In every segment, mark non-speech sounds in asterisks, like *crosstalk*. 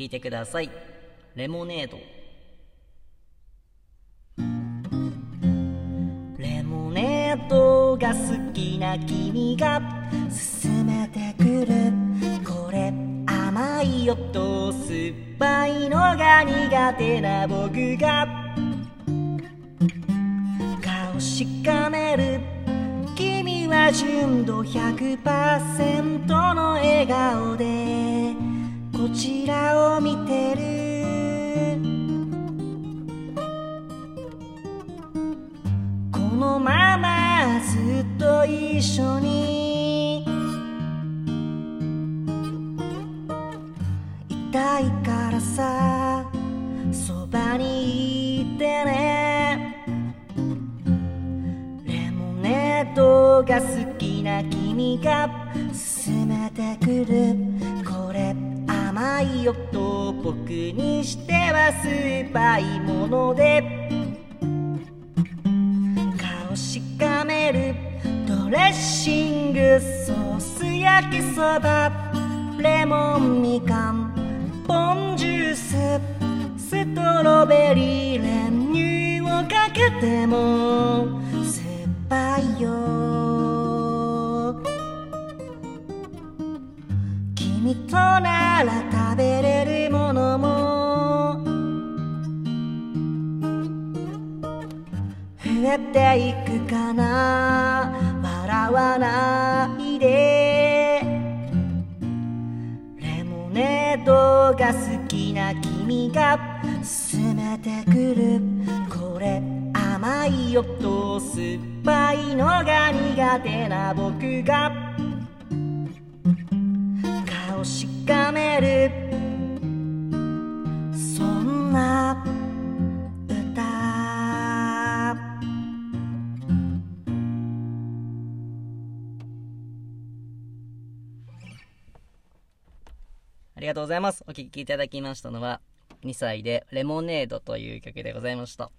聞いてください。レモネード。レモネードが好きな君が勧めてくる。これ甘いよと酸っぱいのが苦手な僕が顔しかめる。君は純度100%の笑顔でのままずっと一緒にいたいからさそばにいてね。レモネードが好きな君が勧めてくる。これ甘いよと僕にしては酸っぱいもので。ングソース焼きそばレモンみかんポンジュースストロベリー練乳をかけても酸っぱいよ。君となら食べれるものも増えていくかな。笑わないで。レモネードが好きな君が勧めてくる。これ甘いよ。と酸っぱいのが苦手な僕が。顔しかめる。ありがとうございます。お聴きいただきましたのは、2歳でレモネードという曲でございました。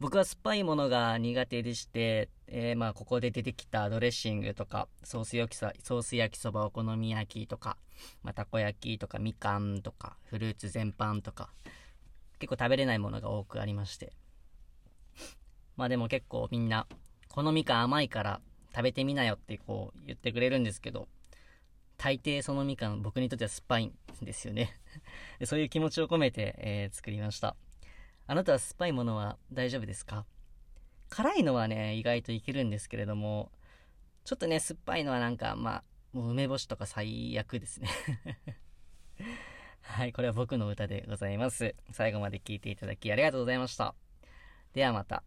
僕は酸っぱいものが苦手でして、えーまあここで出てきたドレッシングとかソース焼きそソース焼きそばお好み焼きとか、まあ、たこ焼きとかみかんとかフルーツ全般とか結構食べれないものが多くありましてまあでも結構みんなこのみかん甘いから食べてみなよってこう言ってくれるんですけど大抵そのみかん僕にとっては酸っぱいんですよね *laughs* そういう気持ちを込めて、えー作りましたあなたは酸っぱいものは大丈夫ですか？辛いのはね、意外といけるんですけれども、ちょっとね、酸っぱいのはなんか、まあ、もう梅干しとか最悪ですね。*laughs* はい、これは僕の歌でございます。最後まで聴いていただきありがとうございました。ではまた。